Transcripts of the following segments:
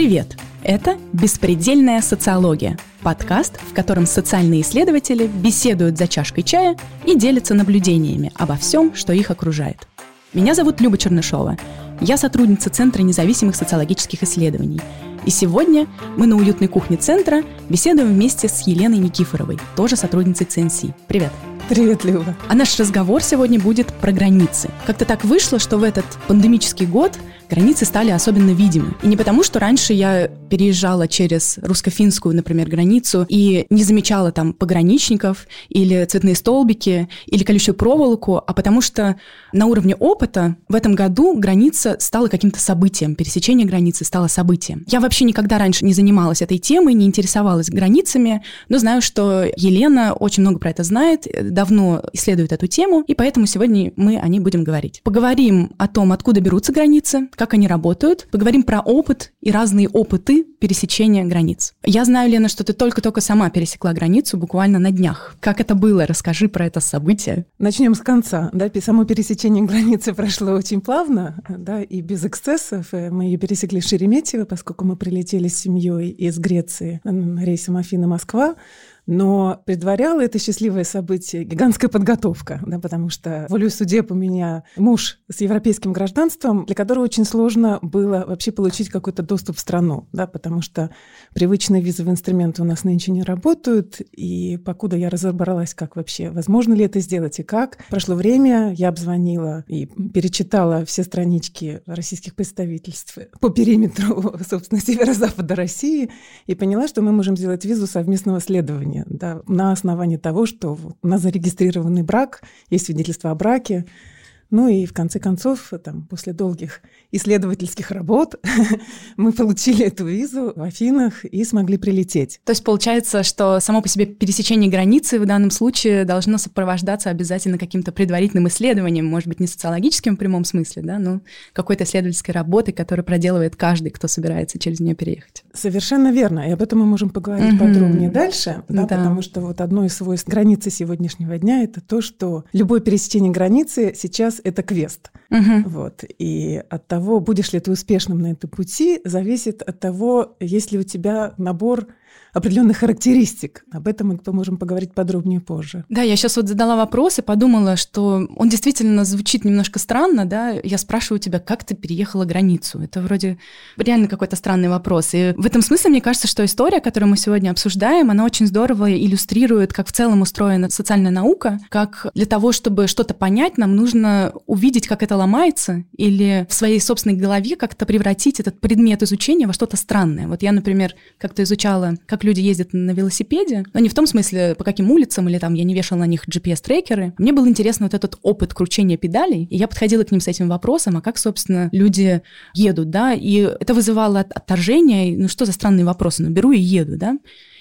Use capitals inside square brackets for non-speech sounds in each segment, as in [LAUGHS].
Привет! Это «Беспредельная социология» – подкаст, в котором социальные исследователи беседуют за чашкой чая и делятся наблюдениями обо всем, что их окружает. Меня зовут Люба Чернышова. Я сотрудница Центра независимых социологических исследований. И сегодня мы на уютной кухне Центра беседуем вместе с Еленой Никифоровой, тоже сотрудницей ЦНС. Привет! Привет, Люба. А наш разговор сегодня будет про границы. Как-то так вышло, что в этот пандемический год границы стали особенно видимы. И не потому, что раньше я переезжала через русско-финскую, например, границу и не замечала там пограничников или цветные столбики или колючую проволоку, а потому что на уровне опыта в этом году граница стала каким-то событием, пересечение границы стало событием. Я вообще никогда раньше не занималась этой темой, не интересовалась границами, но знаю, что Елена очень много про это знает, давно исследует эту тему, и поэтому сегодня мы о ней будем говорить. Поговорим о том, откуда берутся границы, как они работают, поговорим про опыт и разные опыты пересечения границ. Я знаю, Лена, что ты только-только сама пересекла границу буквально на днях. Как это было? Расскажи про это событие. Начнем с конца. Да, само пересечение границы [LAUGHS] прошло очень плавно, да, и без эксцессов. Э, мы ее пересекли в Шереметьево, поскольку мы прилетели с семьей из Греции рейсом Афина-Москва. Но предваряло это счастливое событие гигантская подготовка, да, потому что волю судеб у меня муж с европейским гражданством, для которого очень сложно было вообще получить какой-то доступ в страну, да, потому что привычные визовые инструменты у нас нынче не работают, и покуда я разобралась, как вообще, возможно ли это сделать и как, прошло время, я обзвонила и перечитала все странички российских представительств по периметру, [LAUGHS] собственно, северо-запада России, и поняла, что мы можем сделать визу совместного следования да, на основании того, что у нас зарегистрированный брак, есть свидетельство о браке, ну и в конце концов, там, после долгих исследовательских работ [LAUGHS] мы получили эту визу в Афинах и смогли прилететь. То есть получается, что само по себе пересечение границы в данном случае должно сопровождаться обязательно каким-то предварительным исследованием, может быть, не социологическим в прямом смысле, да, но какой-то исследовательской работой, которую проделывает каждый, кто собирается через нее переехать. Совершенно верно. И об этом мы можем поговорить угу. подробнее дальше, да, да. потому что вот одно из свойств границы сегодняшнего дня это то, что любое пересечение границы сейчас это квест. Угу. Вот. И от того, будешь ли ты успешным на этом пути, зависит от того, есть ли у тебя набор определенных характеристик. Об этом мы поможем поговорить подробнее позже. Да, я сейчас вот задала вопрос и подумала, что он действительно звучит немножко странно, да. Я спрашиваю тебя, как ты переехала границу? Это вроде реально какой-то странный вопрос. И в этом смысле мне кажется, что история, которую мы сегодня обсуждаем, она очень здорово иллюстрирует, как в целом устроена социальная наука, как для того, чтобы что-то понять, нам нужно увидеть, как это ломается, или в своей собственной голове как-то превратить этот предмет изучения во что-то странное. Вот я, например, как-то изучала, как как люди ездят на велосипеде, но не в том смысле, по каким улицам, или там я не вешала на них GPS-трекеры. Мне был интересен вот этот опыт кручения педалей, и я подходила к ним с этим вопросом, а как, собственно, люди едут, да, и это вызывало отторжение, ну что за странные вопросы, ну беру и еду, да.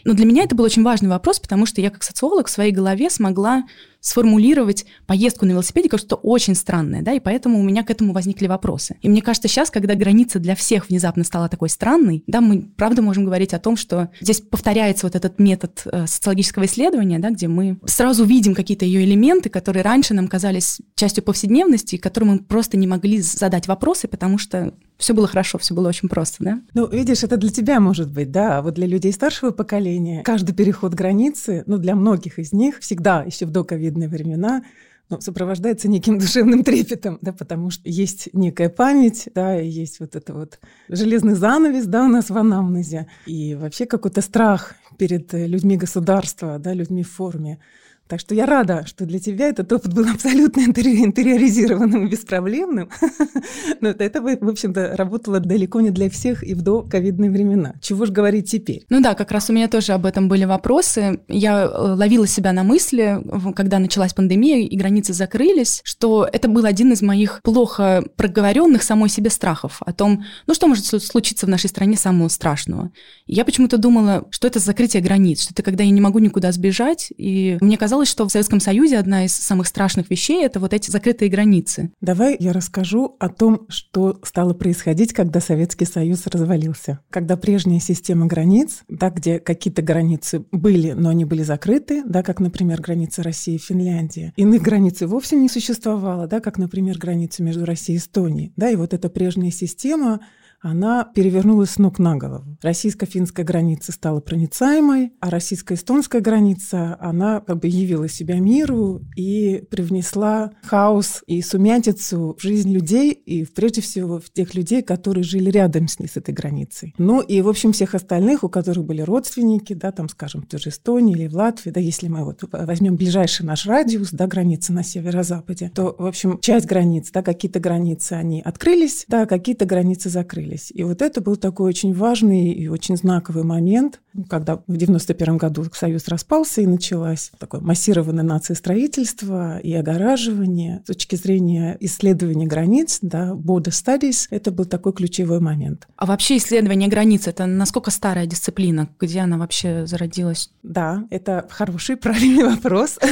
Но для меня это был очень важный вопрос, потому что я как социолог в своей голове смогла сформулировать поездку на велосипеде как что-то очень странное, да, и поэтому у меня к этому возникли вопросы. И мне кажется, сейчас, когда граница для всех внезапно стала такой странной, да, мы правда можем говорить о том, что здесь повторяется вот этот метод э, социологического исследования, да, где мы сразу видим какие-то ее элементы, которые раньше нам казались частью повседневности, которым мы просто не могли задать вопросы, потому что все было хорошо, все было очень просто, да? Ну, видишь, это для тебя может быть, да, а вот для людей старшего поколения каждый переход границы, ну, для многих из них всегда еще в доковидные времена ну, сопровождается неким [LAUGHS] душевным трепетом, да, потому что есть некая память, да, есть вот это вот железный занавес, да, у нас в анамнезе, и вообще какой-то страх перед людьми государства, да, людьми в форме. Так что я рада, что для тебя этот опыт был абсолютно интериоризированным и беспроблемным. [LAUGHS] Но это, в общем-то, работало далеко не для всех и в до-ковидные времена. Чего же говорить теперь? Ну да, как раз у меня тоже об этом были вопросы. Я э, ловила себя на мысли, когда началась пандемия и границы закрылись, что это был один из моих плохо проговоренных самой себе страхов о том, ну что может случиться в нашей стране самого страшного. Я почему-то думала, что это закрытие границ, что это когда я не могу никуда сбежать, и мне казалось, оказалось, что в Советском Союзе одна из самых страшных вещей — это вот эти закрытые границы. Давай я расскажу о том, что стало происходить, когда Советский Союз развалился. Когда прежняя система границ, да, где какие-то границы были, но они были закрыты, да, как, например, границы России и Финляндии. Иных границ вовсе не существовало, да, как, например, границы между Россией и Эстонией. Да, и вот эта прежняя система она перевернулась с ног на голову. Российско-финская граница стала проницаемой, а российско-эстонская граница, она как бы явила себя миру и привнесла хаос и сумятицу в жизнь людей, и прежде всего в тех людей, которые жили рядом с ней, с этой границей. Ну и, в общем, всех остальных, у которых были родственники, да, там, скажем, в той же Эстонии или в Латвии, да, если мы вот возьмем ближайший наш радиус, да, границы на северо-западе, то, в общем, часть границ, да, какие-то границы, они открылись, да, какие-то границы закрылись. И вот это был такой очень важный и очень знаковый момент, когда в 91 году Союз распался и началось такое массированное нациестроительство и огораживание. С точки зрения исследования границ, да, border studies, это был такой ключевой момент. А вообще исследование границ – это насколько старая дисциплина? Где она вообще зародилась? Да, это хороший, правильный вопрос. [LAUGHS]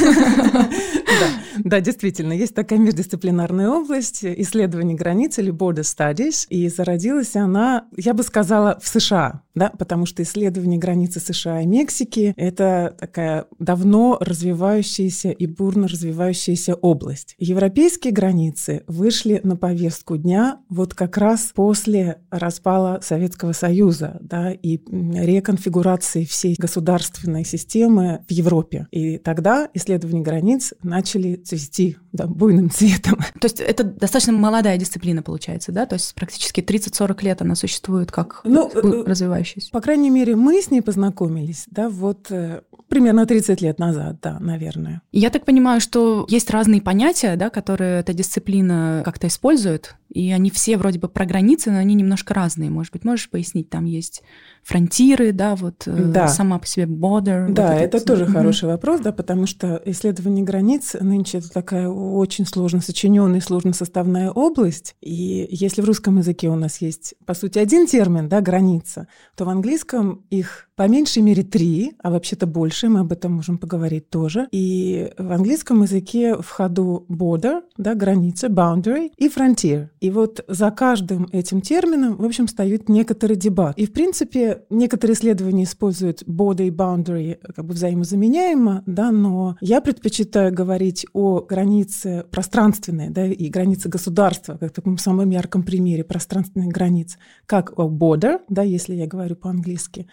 Да, действительно, есть такая междисциплинарная область исследования границ или border studies, и зародилась она, я бы сказала, в США, да, потому что исследование границы США и Мексики — это такая давно развивающаяся и бурно развивающаяся область. Европейские границы вышли на повестку дня вот как раз после распала Советского Союза, да, и реконфигурации всей государственной системы в Европе. И тогда исследования границ начали цвести да, буйным [LAUGHS] цветом. То есть это достаточно молодая дисциплина получается, да? То есть практически 30-40 лет она существует как ну, э, развивающаяся. По крайней мере, мы с ней познакомились, да, вот э, примерно 30 лет назад, да, наверное. Я так понимаю, что есть разные понятия, да, которые эта дисциплина как-то использует, и они все вроде бы про границы, но они немножко разные. Может быть, можешь пояснить, там есть фронтиры, да, вот э, да. сама по себе border. Да, вот это, это тоже mm-hmm. хороший вопрос, да, потому что исследование границ нынче это такая очень сложно сочиненная, сложно составная область. И если в русском языке у нас есть, по сути, один термин, да, граница, то в английском их по меньшей мере три, а вообще-то больше, мы об этом можем поговорить тоже. И в английском языке в ходу border, да, граница, boundary и frontier. И вот за каждым этим термином, в общем, стоит некоторый дебат. И, в принципе, некоторые исследования используют border и boundary как бы взаимозаменяемо, да, но я предпочитаю говорить о границе пространственной, да, и границе государства, как в таком самом ярком примере пространственных границ, как о border, да, если я говорю по-английски,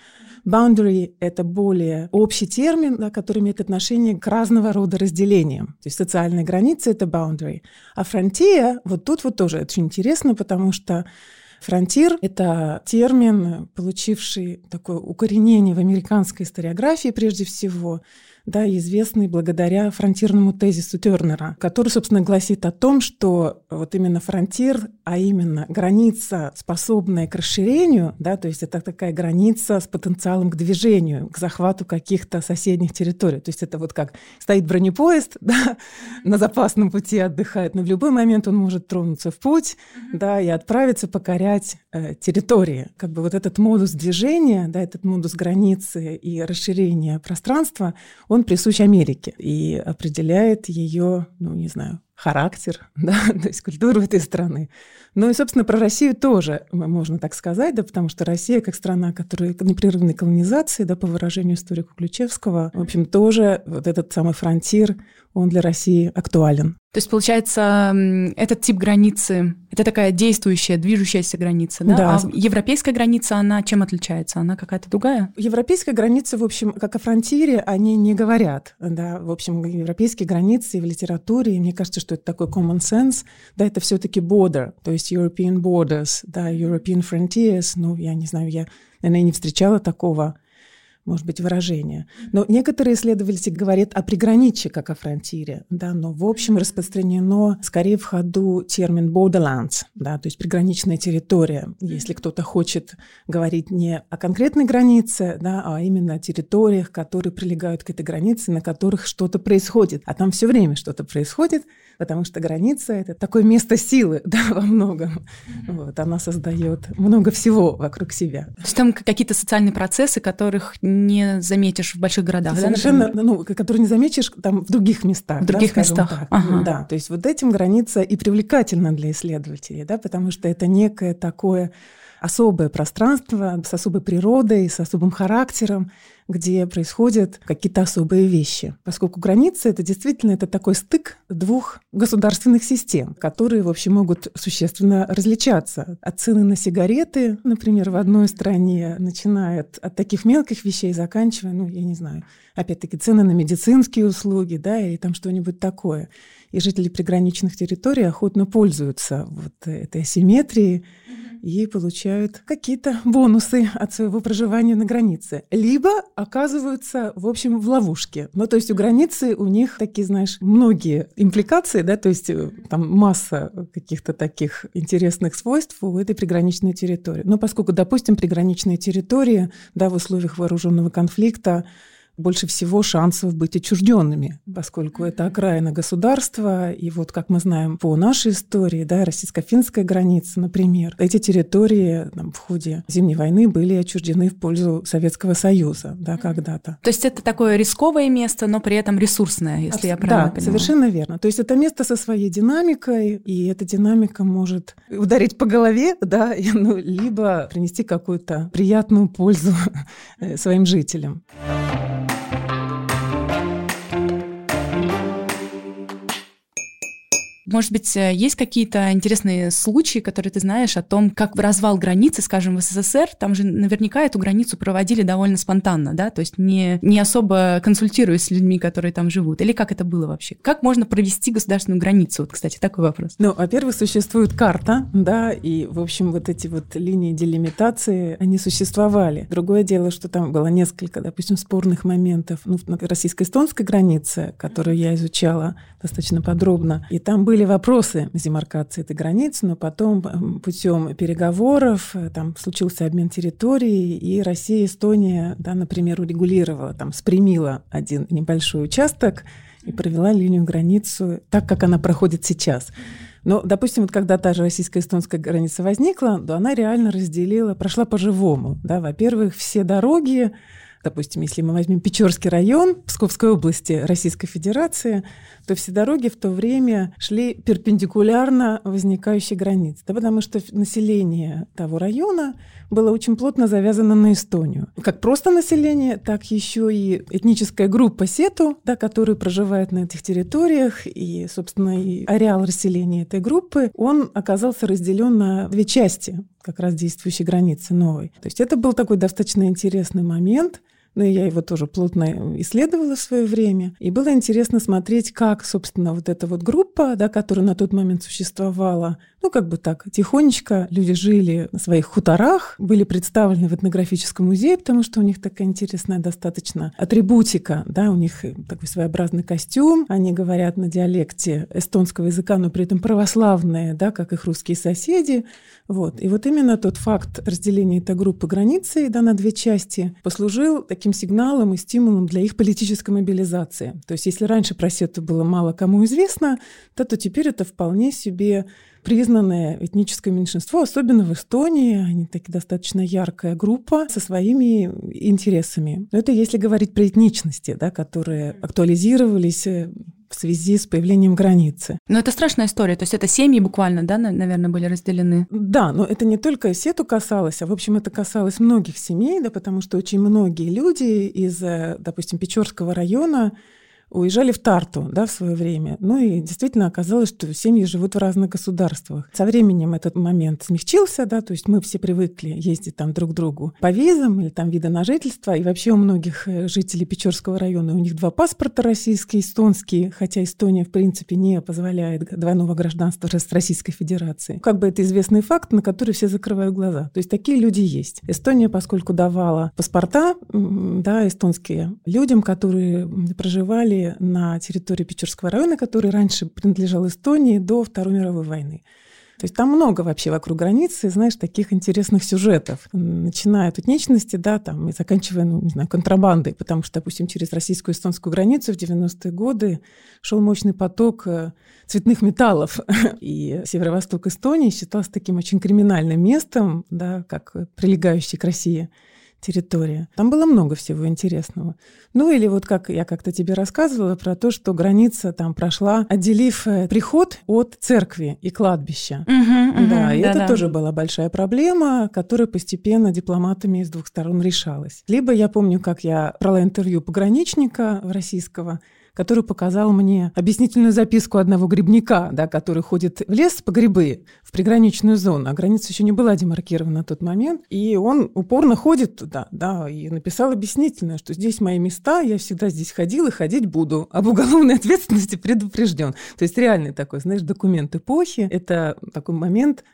Boundary — это более общий термин, да, который имеет отношение к разного рода разделениям. То есть социальные границы — это boundary. А frontier, вот тут вот тоже очень интересно, потому что Фронтир — это термин, получивший такое укоренение в американской историографии прежде всего да, известный благодаря фронтирному тезису Тернера, который, собственно, гласит о том, что вот именно фронтир, а именно граница, способная к расширению, да, то есть это такая граница с потенциалом к движению, к захвату каких-то соседних территорий. То есть это вот как стоит бронепоезд, [LAUGHS] да, на запасном пути отдыхает, но в любой момент он может тронуться в путь, да, и отправиться покорять э, территории. Как бы вот этот модус движения, да, этот модус границы и расширения пространства, он присущ Америке и определяет ее, ну, не знаю, характер, [LAUGHS] да, то есть культуру этой страны. Ну и, собственно, про Россию тоже можно так сказать, да, потому что Россия, как страна, которая непрерывной колонизации, да, по выражению историка Ключевского, в общем, тоже вот этот самый фронтир, он для России актуален. То есть, получается, этот тип границы – это такая действующая, движущаяся граница, да? да. А европейская граница, она чем отличается? Она какая-то другая? Европейская граница, в общем, как о фронтире, они не говорят, да. В общем, европейские границы в литературе, и мне кажется, что это такой common sense, да, это все таки border, то есть European borders, да, European frontiers, ну, я не знаю, я, наверное, не встречала такого может быть, выражение. Но некоторые исследователи говорят о приграничье, как о фронтире, да, но в общем распространено скорее в ходу термин borderlands, да, то есть приграничная территория. Если кто-то хочет говорить не о конкретной границе, да, а именно о территориях, которые прилегают к этой границе, на которых что-то происходит. А там все время что-то происходит, потому что граница — это такое место силы [LAUGHS] да, во многом. Вот, она создает много всего вокруг себя. То есть там какие-то социальные процессы, которых не заметишь в больших городах, Совершенно, да, ну, которые не заметишь там в других местах. В других да, местах. Так. Ага. Да, то есть вот этим граница и привлекательна для исследователей, да, потому что это некое такое особое пространство с особой природой, с особым характером, где происходят какие-то особые вещи. Поскольку границы — это действительно это такой стык двух государственных систем, которые, в общем, могут существенно различаться. От цены на сигареты, например, в одной стране, начиная от таких мелких вещей, заканчивая, ну, я не знаю, опять-таки, цены на медицинские услуги, да, или там что-нибудь такое. И жители приграничных территорий охотно пользуются вот этой асимметрией, и получают какие-то бонусы от своего проживания на границе. Либо оказываются, в общем, в ловушке. Ну, то есть у границы у них такие, знаешь, многие импликации, да, то есть э, там масса каких-то таких интересных свойств у этой приграничной территории. Но поскольку, допустим, приграничные территории, да, в условиях вооруженного конфликта больше всего шансов быть отчужденными, поскольку это окраина государства. И вот, как мы знаем по нашей истории, да, российско-финская граница, например, эти территории там, в ходе Зимней войны были отчуждены в пользу Советского Союза да, когда-то. То есть это такое рисковое место, но при этом ресурсное, если я правильно да, понимаю? совершенно верно. То есть это место со своей динамикой, и эта динамика может ударить по голове, да, [LAUGHS] ну, либо принести какую-то приятную пользу э, своим жителям. Может быть, э, есть какие-то интересные случаи, которые ты знаешь о том, как развал границы, скажем, в СССР, там же наверняка эту границу проводили довольно спонтанно, да, то есть не, не особо консультируясь с людьми, которые там живут. Или как это было вообще? Как можно провести государственную границу? Вот, кстати, такой вопрос. Ну, во-первых, существует карта, да, и, в общем, вот эти вот линии делимитации, они существовали. Другое дело, что там было несколько, допустим, спорных моментов. Ну, на российско-эстонской границе, которую я изучала достаточно подробно, и там были были вопросы демаркации этой границы, но потом путем переговоров э, там случился обмен территорией, и Россия, Эстония, да, например, урегулировала, там, спрямила один небольшой участок и провела линию границу так, как она проходит сейчас. Но, допустим, вот когда та же российско-эстонская граница возникла, то она реально разделила, прошла по-живому. Да? Во-первых, все дороги допустим, если мы возьмем Печорский район Псковской области Российской Федерации, то все дороги в то время шли перпендикулярно возникающей границе, да, потому что население того района было очень плотно завязано на Эстонию. Как просто население, так еще и этническая группа Сету, да, которая проживает на этих территориях, и, собственно, и ареал расселения этой группы, он оказался разделен на две части как раз действующей границы новой. То есть это был такой достаточно интересный момент, но ну, я его тоже плотно исследовала в свое время. И было интересно смотреть, как, собственно, вот эта вот группа, да, которая на тот момент существовала, ну, как бы так, тихонечко люди жили на своих хуторах, были представлены в этнографическом музее, потому что у них такая интересная достаточно атрибутика, да, у них такой своеобразный костюм, они говорят на диалекте эстонского языка, но при этом православные, да, как их русские соседи, вот. И вот именно тот факт разделения этой группы границей да, на две части послужил таким сигналом и стимулом для их политической мобилизации. То есть если раньше про Сету было мало кому известно, то, то теперь это вполне себе признанное этническое меньшинство, особенно в Эстонии. Они такие достаточно яркая группа со своими интересами. Но это если говорить про этничности, да, которые актуализировались э, в связи с появлением границы. Но это страшная история, то есть это семьи буквально, да, наверное, были разделены? Да, но это не только Сету касалось, а, в общем, это касалось многих семей, да, потому что очень многие люди из, э, допустим, Печорского района уезжали в Тарту да, в свое время. Ну и действительно оказалось, что семьи живут в разных государствах. Со временем этот момент смягчился, да, то есть мы все привыкли ездить там друг к другу по визам или там вида на жительство. И вообще у многих э, жителей Печорского района у них два паспорта российские, эстонские, хотя Эстония в принципе не позволяет двойного гражданства с Российской Федерации. Как бы это известный факт, на который все закрывают глаза. То есть такие люди есть. Эстония, поскольку давала паспорта, да, эстонские людям, которые проживали на территории Печорского района, который раньше принадлежал Эстонии до Второй мировой войны. То есть там много вообще вокруг границы, знаешь, таких интересных сюжетов. Начиная от этничности, да, там, и заканчивая, ну, не знаю, контрабандой, потому что, допустим, через российскую эстонскую границу в 90-е годы шел мощный поток э, цветных металлов. [LAUGHS] И северо-восток Эстонии считался таким очень криминальным местом, да, как прилегающий к России территория. Там было много всего интересного. Ну или вот как я как-то тебе рассказывала про то, что граница там прошла, отделив э, приход от церкви и кладбища. Угу, угу, да, и да, это да. тоже была большая проблема, которая постепенно дипломатами с двух сторон решалась. Либо я помню, как я брала интервью пограничника российского, который показал мне объяснительную записку одного грибника, да, который ходит в лес по грибы, в приграничную зону, а граница еще не была демаркирована на тот момент, и он упорно ходит туда, да, и написал объяснительное, что здесь мои места, я всегда здесь ходил и ходить буду, об уголовной [LAUGHS] ответственности предупрежден. То есть реальный такой, знаешь, документ эпохи, это такой момент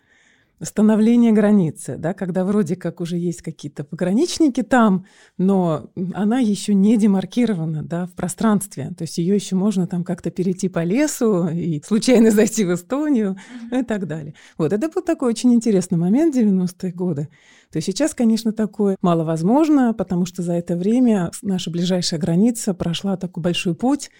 становление границы, да, когда вроде как уже есть какие-то пограничники там, но она еще не демаркирована да, в пространстве. То есть ее еще можно там как-то перейти по лесу и случайно [LAUGHS] зайти в Эстонию mm-hmm. и так далее. Вот это был такой очень интересный момент 90-е годы. То есть сейчас, конечно, такое маловозможно, потому что за это время наша ближайшая граница прошла такой большой путь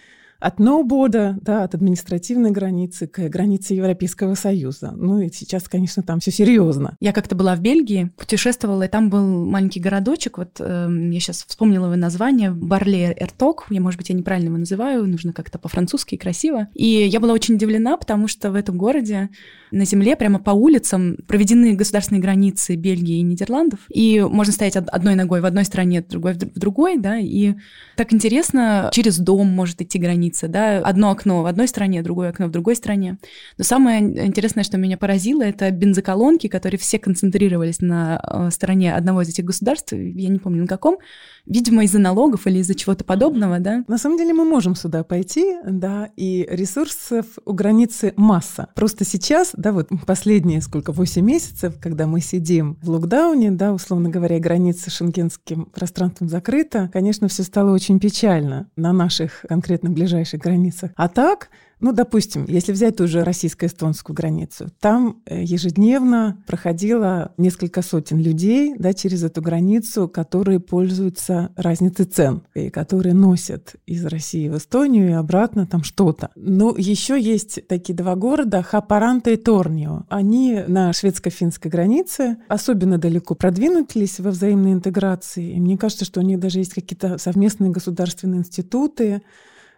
от ноубода, да, от административной границы к границе Европейского Союза. Ну и сейчас, конечно, там все серьезно. Я как-то была в Бельгии, путешествовала, и там был маленький городочек, вот э, я сейчас вспомнила его название, Барле Эрток, я, может быть, я неправильно его называю, нужно как-то по-французски красиво. И я была очень удивлена, потому что в этом городе на земле, прямо по улицам, проведены государственные границы Бельгии и Нидерландов, и можно стоять одной ногой в одной стране, другой в другой, да, и так интересно, через дом может идти граница, границы, да, одно окно в одной стране, другое окно в другой стране. Но самое интересное, что меня поразило, это бензоколонки, которые все концентрировались на э, стороне одного из этих государств, я не помню на каком, видимо, из-за налогов или из-за чего-то подобного, да. На самом деле мы можем сюда пойти, да, и ресурсов у границы масса. Просто сейчас, да, вот последние сколько, 8 месяцев, когда мы сидим в локдауне, да, условно говоря, граница шенгенским пространством закрыта, конечно, все стало очень печально на наших конкретно ближайших границах. А так, ну, допустим, если взять ту же российско-эстонскую границу, там э, ежедневно проходило несколько сотен людей да, через эту границу, которые пользуются разницей цен и которые носят из России в Эстонию и обратно там что-то. Но еще есть такие два города, Хапаранта и Торнио. Они на шведско-финской границе особенно далеко продвинулись во взаимной интеграции. И мне кажется, что у них даже есть какие-то совместные государственные институты,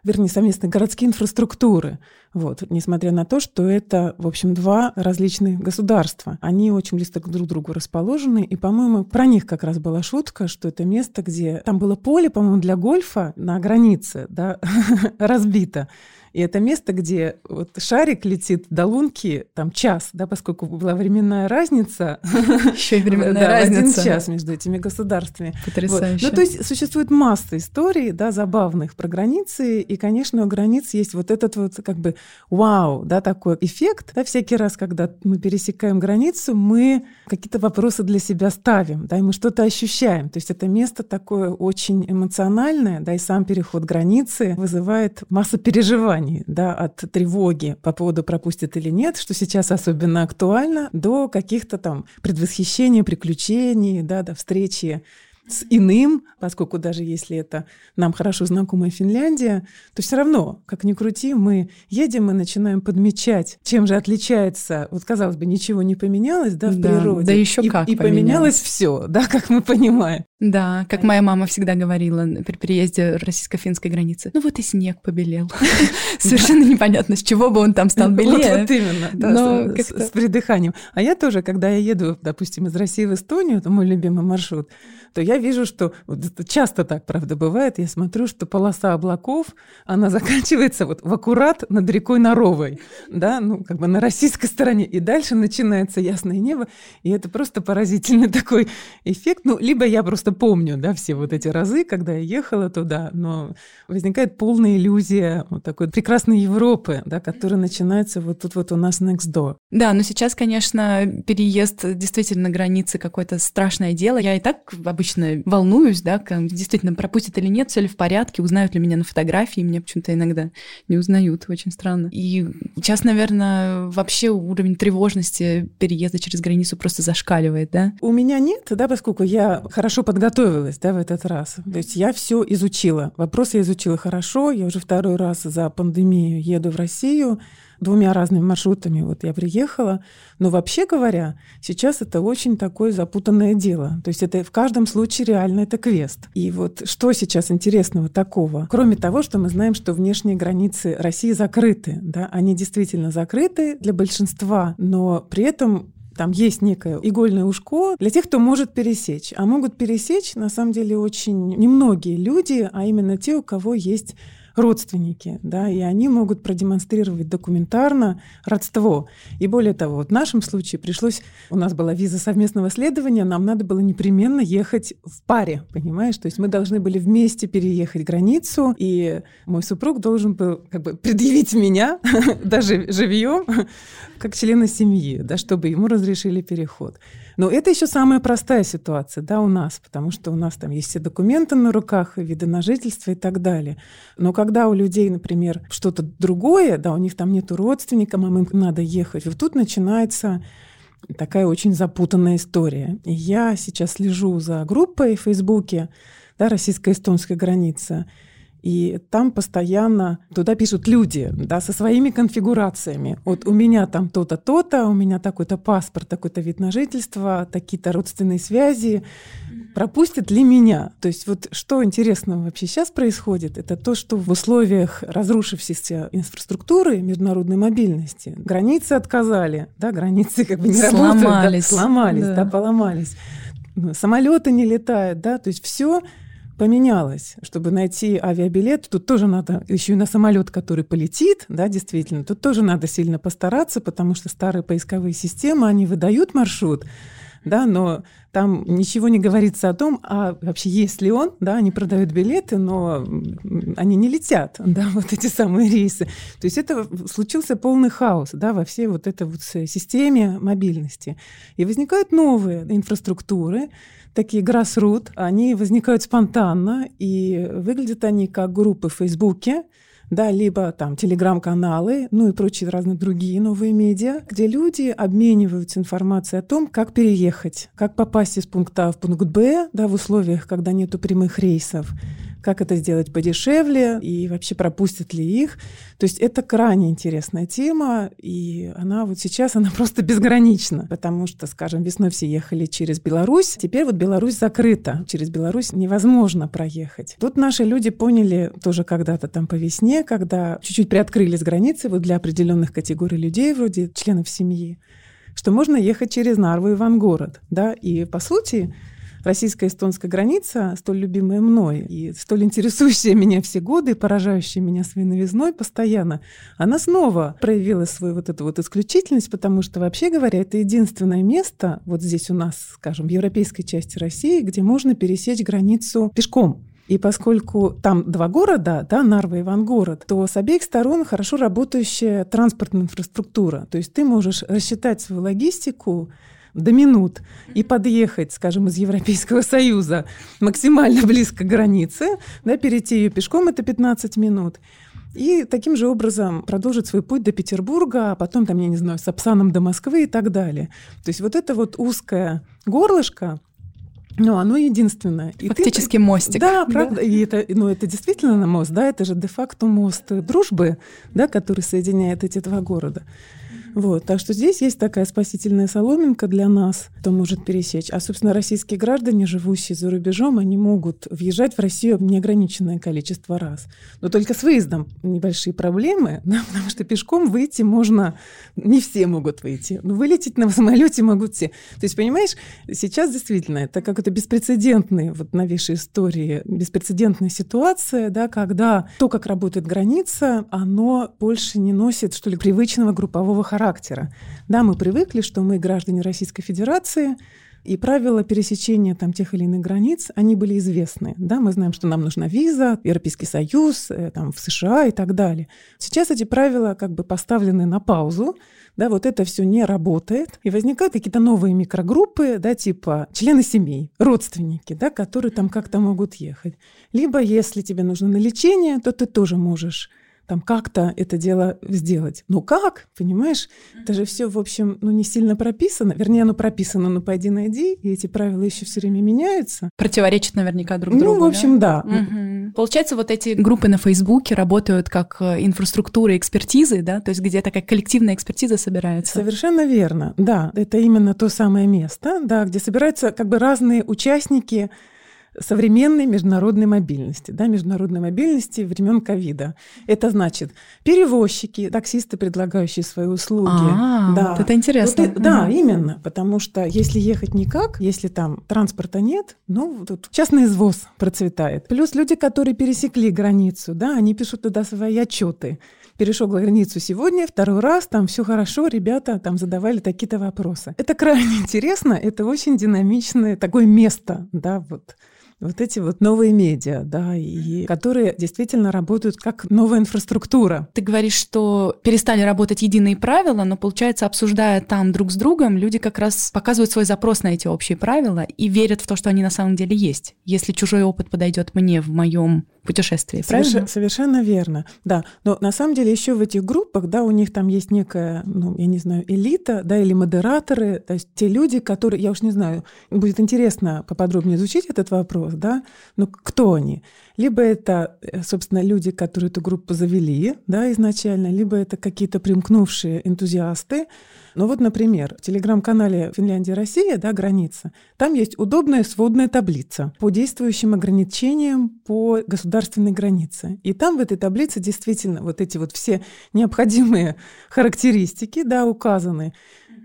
вернее, совместные городские инфраструктуры. Вот, несмотря на то, что это, в общем, два различных государства. Они очень близко друг к другу расположены, и, по-моему, про них как раз была шутка, что это место, где... Там было поле, по-моему, для гольфа на границе, да, [LAUGHS] разбито. И это место, где вот шарик летит до лунки там час, да, поскольку была временная разница. [LAUGHS] Еще и временная да, разница. один час между этими государствами. Потрясающе. Вот. Ну, то есть существует масса историй, да, забавных про границы, и, конечно, у границ есть вот этот вот как бы вау, да, такой эффект. Да, всякий раз, когда мы пересекаем границу, мы какие-то вопросы для себя ставим, да, и мы что-то ощущаем. То есть это место такое очень эмоциональное, да, и сам переход границы вызывает массу переживаний да, от тревоги по поводу пропустят или нет, что сейчас особенно актуально, до каких-то там предвосхищений, приключений, да, до встречи с иным, поскольку даже если это нам хорошо знакомая Финляндия, то все равно, как ни крути, мы едем и начинаем подмечать, чем же отличается, вот казалось бы, ничего не поменялось, да, в да, природе. Да еще и, как И поменялось все, да, как мы понимаем. Да, как моя мама всегда говорила при переезде российско-финской границы. Ну вот и снег побелел. [LAUGHS] Совершенно непонятно, с чего бы он там стал белее. Вот именно, да, с придыханием. А я тоже, когда я еду, допустим, из России в Эстонию, это мой любимый маршрут, то я вижу, что часто так, правда, бывает, я смотрю, что полоса облаков, она [LAUGHS] заканчивается вот в аккурат над рекой Наровой, да, ну, как бы на российской стороне, и дальше начинается ясное небо, и это просто поразительный [LAUGHS] такой эффект. Ну, либо я просто помню, да, все вот эти разы, когда я ехала туда, но возникает полная иллюзия вот такой прекрасной Европы, да, которая начинается вот тут вот у нас next door. Да, но сейчас, конечно, переезд действительно на границы какое-то страшное дело. Я и так обычно волнуюсь, да, действительно пропустят или нет, все ли в порядке, узнают ли меня на фотографии, меня почему-то иногда не узнают, очень странно. И сейчас, наверное, вообще уровень тревожности переезда через границу просто зашкаливает, да? У меня нет, да, поскольку я хорошо подготовилась, да, в этот раз. То есть я все изучила. Вопрос я изучила хорошо. Я уже второй раз за пандемию еду в Россию. двумя разными маршрутами вот я приехала. Но вообще говоря, сейчас это очень такое запутанное дело. То есть это в каждом случае реально это квест. И вот что сейчас интересного такого? Кроме того, что мы знаем, что внешние границы России закрыты. Да? Они действительно закрыты для большинства, но при этом там есть некое игольное ушко для тех, кто может пересечь. А могут пересечь, на самом деле, очень немногие люди, а именно те, у кого есть родственники, да, и они могут продемонстрировать документарно родство. И более того, вот в нашем случае пришлось, у нас была виза совместного следования, нам надо было непременно ехать в паре, понимаешь? То есть мы должны были вместе переехать границу, и мой супруг должен был как бы предъявить меня, [LAUGHS] даже живьем, как члена семьи, да, чтобы ему разрешили переход. Но это еще самая простая ситуация да, у нас, потому что у нас там есть все документы на руках, виды на жительство и так далее. Но когда у людей, например, что-то другое, да, у них там нету родственника, а им надо ехать, вот тут начинается такая очень запутанная история. И я сейчас слежу за группой в Фейсбуке, да, российско-эстонская граница, и там постоянно туда пишут люди, да, со своими конфигурациями. Вот у меня там то-то, то-то, у меня такой-то паспорт, такой-то вид на жительство, такие-то родственные связи. Пропустят ли меня? То есть вот что интересного вообще сейчас происходит, это то, что в условиях разрушившейся инфраструктуры международной мобильности границы отказали, да, границы как бы не сломались. работают, да, сломались, да. да, поломались. Самолеты не летают, да, то есть все поменялось. Чтобы найти авиабилет, тут тоже надо, еще и на самолет, который полетит, да, действительно, тут тоже надо сильно постараться, потому что старые поисковые системы, они выдают маршрут, да, но там ничего не говорится о том, а вообще есть ли он, да, они продают билеты, но они не летят, [LAUGHS] да, вот эти самые рейсы. То есть это случился полный хаос, да, во всей вот этой вот системе мобильности. И возникают новые инфраструктуры, такие grassroot, они возникают спонтанно, и выглядят они как группы в Фейсбуке, да, либо там телеграм-каналы, ну и прочие разные другие новые медиа, где люди обмениваются информацией о том, как переехать, как попасть из пункта А в пункт Б, да, в условиях, когда нету прямых рейсов, как это сделать подешевле и вообще пропустят ли их. То есть это крайне интересная тема, и она вот сейчас, она [LAUGHS] просто безгранична, потому что, скажем, весной все ехали через Беларусь, теперь вот Беларусь закрыта, через Беларусь невозможно проехать. Тут наши люди поняли тоже когда-то там по весне, когда чуть-чуть приоткрылись границы вот для определенных категорий людей, вроде членов семьи, что можно ехать через Нарву и Ивангород, да, и по сути российско-эстонская граница, столь любимая мной и столь интересующая меня все годы, поражающая меня своей новизной постоянно, она снова проявила свою вот эту вот исключительность, потому что, вообще говоря, это единственное место вот здесь у нас, скажем, в европейской части России, где можно пересечь границу пешком. И поскольку там два города, да, Нарва и Ивангород, то с обеих сторон хорошо работающая транспортная инфраструктура. То есть ты можешь рассчитать свою логистику до минут и подъехать, скажем, из Европейского Союза максимально близко к границе, да, перейти ее пешком это 15 минут. И таким же образом продолжить свой путь до Петербурга, а потом, там, я не знаю, с Апсаном до Москвы и так далее. То есть вот это вот узкое горлышко, ну, оно единственное. И Фактически ты, мостик. Да, правда. Да? И это, ну, это действительно мост, да, это же де-факто мост дружбы, да, который соединяет эти два города. Вот, так что здесь есть такая спасительная соломинка для нас, кто может пересечь. А, собственно, российские граждане, живущие за рубежом, они могут въезжать в Россию неограниченное количество раз. Но только с выездом небольшие проблемы, [LAUGHS] да, потому что пешком выйти можно, не все могут выйти, но вылететь на самолете могут все. То есть, понимаешь, сейчас действительно это как это беспрецедентная вот новейшей истории, беспрецедентная ситуация, да, когда то, как работает граница, оно больше не носит, что ли, привычного группового характера характера. Да, мы привыкли, что мы граждане Российской Федерации, и правила пересечения там тех или иных границ, они были известны. Да, мы знаем, что нам нужна виза, Европейский Союз, э, там, в США и так далее. Сейчас эти правила как бы поставлены на паузу, да, вот это все не работает, и возникают какие-то новые микрогруппы, да, типа члены семей, родственники, да, которые там как-то могут ехать. Либо, если тебе нужно на лечение, то ты тоже можешь там как-то это дело сделать. Ну как, понимаешь? Это же все, в общем, ну не сильно прописано. Вернее, оно прописано, но пойди найди, и эти правила еще все время меняются. Противоречат наверняка друг другу. Ну, в общем, да. да. Угу. Получается, вот эти группы на Фейсбуке работают как э, инфраструктура экспертизы, да, то есть где такая коллективная экспертиза собирается. Совершенно верно, да. Это именно то самое место, да, где собираются как бы разные участники современной международной мобильности, да, международной мобильности времен ковида. Это значит перевозчики, таксисты, предлагающие свои услуги. А, да. вот это интересно. Вот, да, именно, потому что если ехать никак, если там транспорта нет, ну, тут частный извоз процветает. Плюс люди, которые пересекли границу, да, они пишут туда свои отчеты перешел границу сегодня, второй раз, там все хорошо, ребята там задавали такие-то вопросы. Это крайне [LAUGHS] интересно, это очень динамичное такое место, да, вот вот эти вот новые медиа, да, и которые действительно работают как новая инфраструктура. Ты говоришь, что перестали работать единые правила, но, получается, обсуждая там друг с другом, люди как раз показывают свой запрос на эти общие правила и верят в то, что они на самом деле есть. Если чужой опыт подойдет мне в моем путешествии, Соверш... правильно? Совершенно верно, да. Но на самом деле еще в этих группах, да, у них там есть некая, ну, я не знаю, элита, да, или модераторы, то есть те люди, которые, я уж не знаю, будет интересно поподробнее изучить этот вопрос, вопрос, да, ну кто они? Либо это, э, собственно, люди, которые эту группу завели, да, изначально, либо это какие-то примкнувшие энтузиасты. Ну вот, например, в телеграм-канале Финляндия-Россия, да, граница, там есть удобная сводная таблица по действующим ограничениям по государственной границе. И там в этой таблице действительно вот эти вот все необходимые [LAUGHS] характеристики, да, указаны.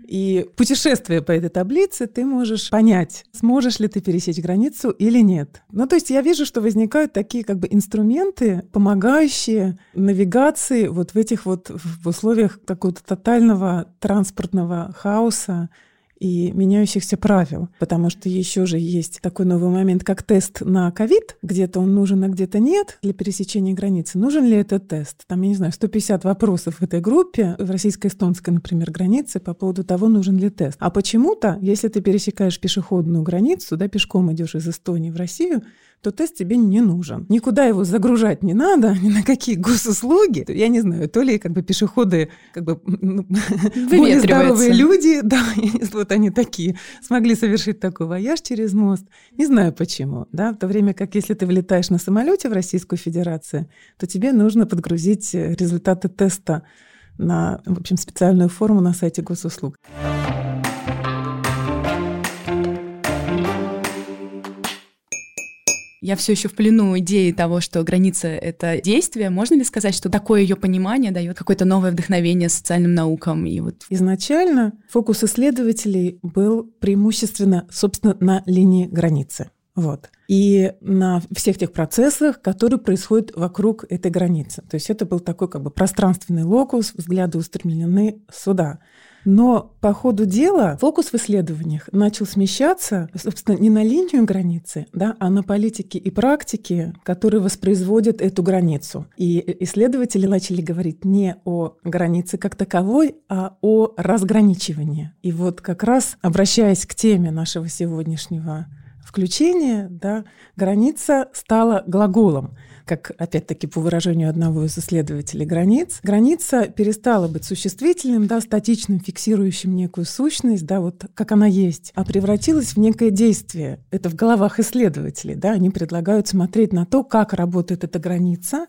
И путешествуя по этой таблице, ты можешь понять, сможешь ли ты пересечь границу или нет. Ну, то есть я вижу, что возникают такие как бы инструменты, помогающие навигации вот в этих вот в условиях какого-то тотального транспортного хаоса, и меняющихся правил. Потому что еще же есть такой новый момент, как тест на ковид. Где-то он нужен, а где-то нет для пересечения границы. Нужен ли этот тест? Там, я не знаю, 150 вопросов в этой группе, в российско-эстонской, например, границе по поводу того, нужен ли тест. А почему-то, если ты пересекаешь пешеходную границу, да, пешком идешь из Эстонии в Россию, то тест тебе не нужен. Никуда его загружать не надо, [LAUGHS] ни на какие госуслуги. Я не знаю, то ли как бы пешеходы, как бы ну, [LAUGHS] более здоровые люди, [LAUGHS] да, вот они такие, смогли совершить такой вояж через мост. Не знаю почему, да, в то время как если ты влетаешь на самолете в Российскую Федерацию, то тебе нужно подгрузить результаты теста на, в общем, специальную форму на сайте госуслуг. Я все еще в плену идеи того, что граница — это действие. Можно ли сказать, что такое ее понимание дает какое-то новое вдохновение социальным наукам? И вот... Изначально фокус исследователей был преимущественно, собственно, на линии границы. Вот. И на всех тех процессах, которые происходят вокруг этой границы. То есть это был такой как бы пространственный локус, взгляды устремлены сюда. Но по ходу дела фокус в исследованиях начал смещаться, собственно, не на линию границы, да, а на политики и практики, которые воспроизводят эту границу. И исследователи начали говорить не о границе как таковой, а о разграничивании. И вот как раз, обращаясь к теме нашего сегодняшнего включения, да, граница стала глаголом как опять-таки по выражению одного из исследователей границ, граница перестала быть существительным, да, статичным, фиксирующим некую сущность, да, вот как она есть, а превратилась в некое действие. Это в головах исследователей, да, они предлагают смотреть на то, как работает эта граница,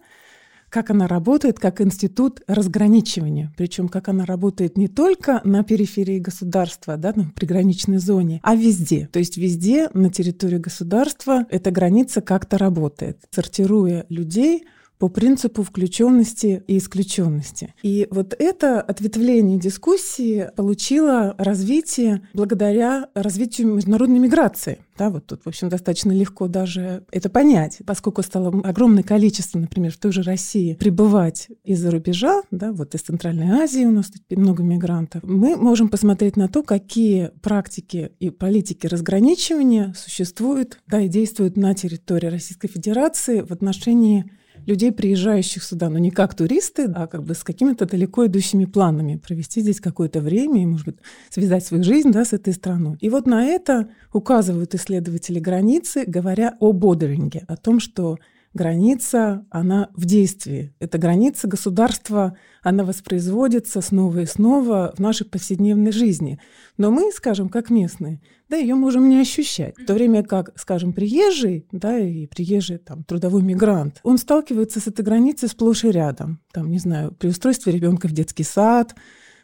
как она работает как институт разграничивания. Причем как она работает не только на периферии государства, да, на приграничной зоне, а везде. То есть везде на территории государства эта граница как-то работает, сортируя людей по принципу включенности и исключенности. И вот это ответвление дискуссии получило развитие благодаря развитию международной миграции. Да, вот тут, в общем, достаточно легко даже это понять, поскольку стало огромное количество, например, в той же России прибывать из-за рубежа, да, вот из Центральной Азии у нас много мигрантов, мы можем посмотреть на то, какие практики и политики разграничивания существуют да, и действуют на территории Российской Федерации в отношении людей, приезжающих сюда, но не как туристы, а как бы с какими-то далеко идущими планами провести здесь какое-то время и, может быть, связать свою жизнь да, с этой страной. И вот на это указывают исследователи границы, говоря о бодеринге, о том, что граница, она в действии. Эта граница государства, она воспроизводится снова и снова в нашей повседневной жизни. Но мы, скажем, как местные, да, ее можем не ощущать. В то время как, скажем, приезжий, да, и приезжий там трудовой мигрант, он сталкивается с этой границей сплошь и рядом. Там, не знаю, при устройстве ребенка в детский сад,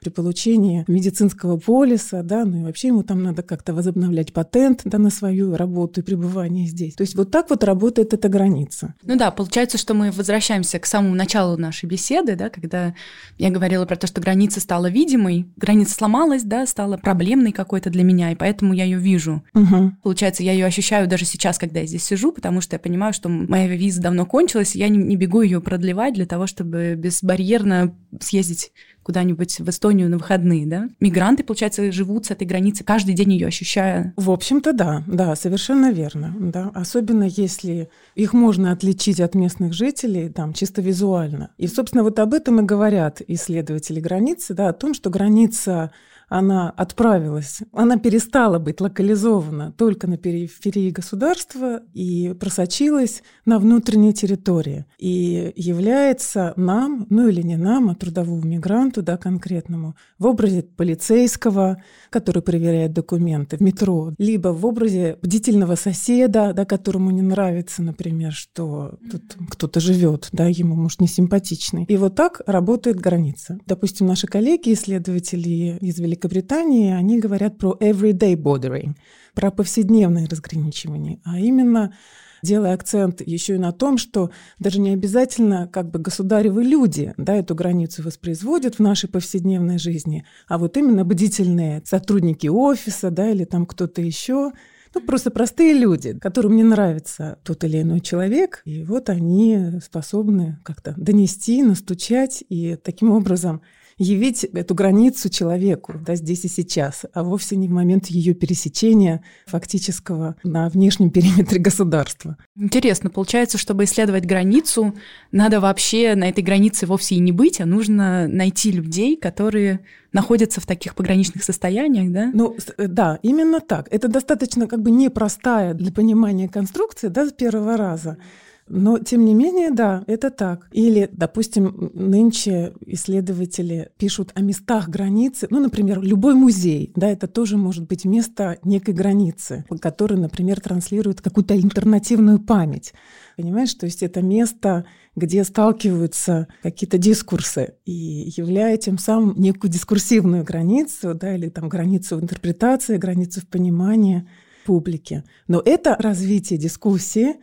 при получении медицинского полиса, да, ну и вообще ему там надо как-то возобновлять патент да, на свою работу и пребывание здесь. То есть вот так вот работает эта граница. Ну да, получается, что мы возвращаемся к самому началу нашей беседы, да, когда я говорила про то, что граница стала видимой, граница сломалась, да, стала проблемной какой-то для меня, и поэтому я ее вижу. Угу. Получается, я ее ощущаю даже сейчас, когда я здесь сижу, потому что я понимаю, что моя виза давно кончилась, и я не, не бегу ее продлевать для того, чтобы безбарьерно съездить куда-нибудь в Эстонию на выходные, да? Мигранты, получается, живут с этой границы, каждый день ее ощущая. В общем-то, да, да, совершенно верно, да. Особенно если их можно отличить от местных жителей, там, чисто визуально. И, собственно, вот об этом и говорят исследователи границы, да, о том, что граница она отправилась, она перестала быть локализована только на периферии государства и просочилась на внутренней территории. И является нам, ну или не нам, а трудовому мигранту, да, конкретному, в образе полицейского, который проверяет документы в метро, либо в образе бдительного соседа, да, которому не нравится, например, что тут кто-то живет, да, ему, может, не симпатичный. И вот так работает граница. Допустим, наши коллеги, исследователи из Великобритании, Великобритании, они говорят про everyday bordering, про повседневное разграничивание, а именно делая акцент еще и на том, что даже не обязательно как бы государевы люди да, эту границу воспроизводят в нашей повседневной жизни, а вот именно бдительные сотрудники офиса да, или там кто-то еще, ну, просто простые люди, которым не нравится тот или иной человек, и вот они способны как-то донести, настучать, и таким образом явить эту границу человеку да, здесь и сейчас, а вовсе не в момент ее пересечения фактического на внешнем периметре государства. Интересно, получается, чтобы исследовать границу, надо вообще на этой границе вовсе и не быть, а нужно найти людей, которые находятся в таких пограничных состояниях, да? Ну, э, да, именно так. Это достаточно как бы непростая для понимания конструкция, да, с первого раза. Но, тем не менее, да, это так. Или, допустим, нынче исследователи пишут о местах границы. Ну, например, любой музей, да, это тоже может быть место некой границы, который, например, транслирует какую-то альтернативную память. Понимаешь, то есть это место, где сталкиваются какие-то дискурсы и являя тем самым некую дискурсивную границу, да, или там границу интерпретации, границу в понимании публики. Но это развитие дискуссии,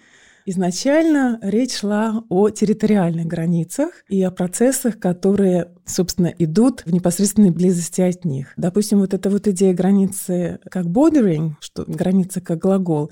Изначально речь шла о территориальных границах и о процессах, которые, собственно, идут в непосредственной близости от них. Допустим, вот эта вот идея границы как bordering, что граница как глагол,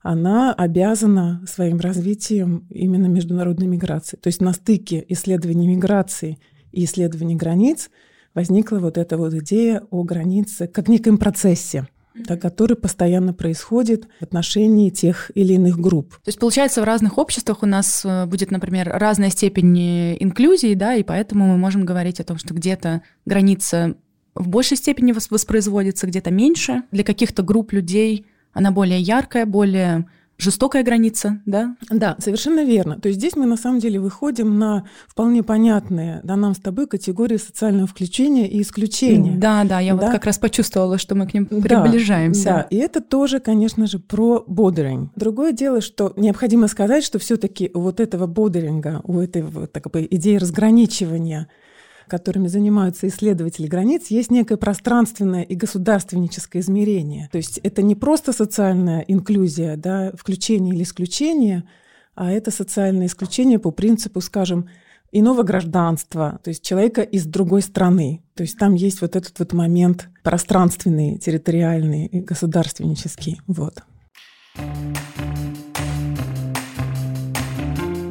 она обязана своим развитием именно международной миграции. То есть на стыке исследований миграции и исследований границ возникла вот эта вот идея о границе как неком процессе да, который постоянно происходит в отношении тех или иных групп. То есть, получается, в разных обществах у нас э, будет, например, разная степень э, инклюзии, да, и поэтому мы можем говорить о том, что где-то граница в большей степени воспроизводится, где-то меньше. Для каких-то групп людей она более яркая, более жестокая граница, да? Да, совершенно верно. То есть здесь мы на самом деле выходим на вполне понятные да, нам с тобой категории социального включения и исключения. Да, да, я да? вот как раз почувствовала, что мы к ним приближаемся. Да, и это тоже, конечно же, про бодеринг. Другое дело, что необходимо сказать, что все таки вот этого бодеринга, у этой вот такой идеи разграничивания которыми занимаются исследователи границ, есть некое пространственное и государственническое измерение. То есть это не просто социальная инклюзия, да, включение или исключение, а это социальное исключение по принципу, скажем, иного гражданства, то есть человека из другой страны. То есть там есть вот этот вот момент пространственный, территориальный и государственнический. Вот.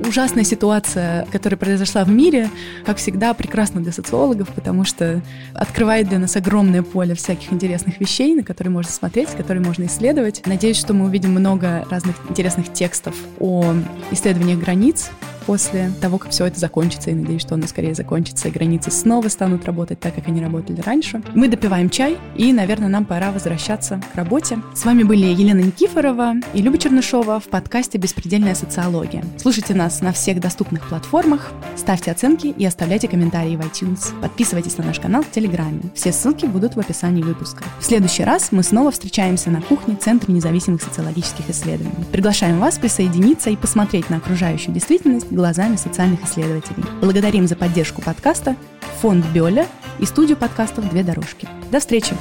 Ужасная ситуация, которая произошла в мире, как всегда, прекрасна для социологов, потому что открывает для нас огромное поле всяких интересных вещей, на которые можно смотреть, которые можно исследовать. Надеюсь, что мы увидим много разных интересных текстов о исследованиях границ, после того, как все это закончится, и надеюсь, что оно скорее закончится, и границы снова станут работать так, как они работали раньше. Мы допиваем чай, и, наверное, нам пора возвращаться к работе. С вами были Елена Никифорова и Люба Чернышова в подкасте «Беспредельная социология». Слушайте нас на всех доступных платформах, ставьте оценки и оставляйте комментарии в iTunes. Подписывайтесь на наш канал в Телеграме. Все ссылки будут в описании выпуска. В следующий раз мы снова встречаемся на кухне Центра независимых социологических исследований. Приглашаем вас присоединиться и посмотреть на окружающую действительность глазами социальных исследователей. Благодарим за поддержку подкаста фонд Бёля и студию подкастов «Две дорожки». До встречи!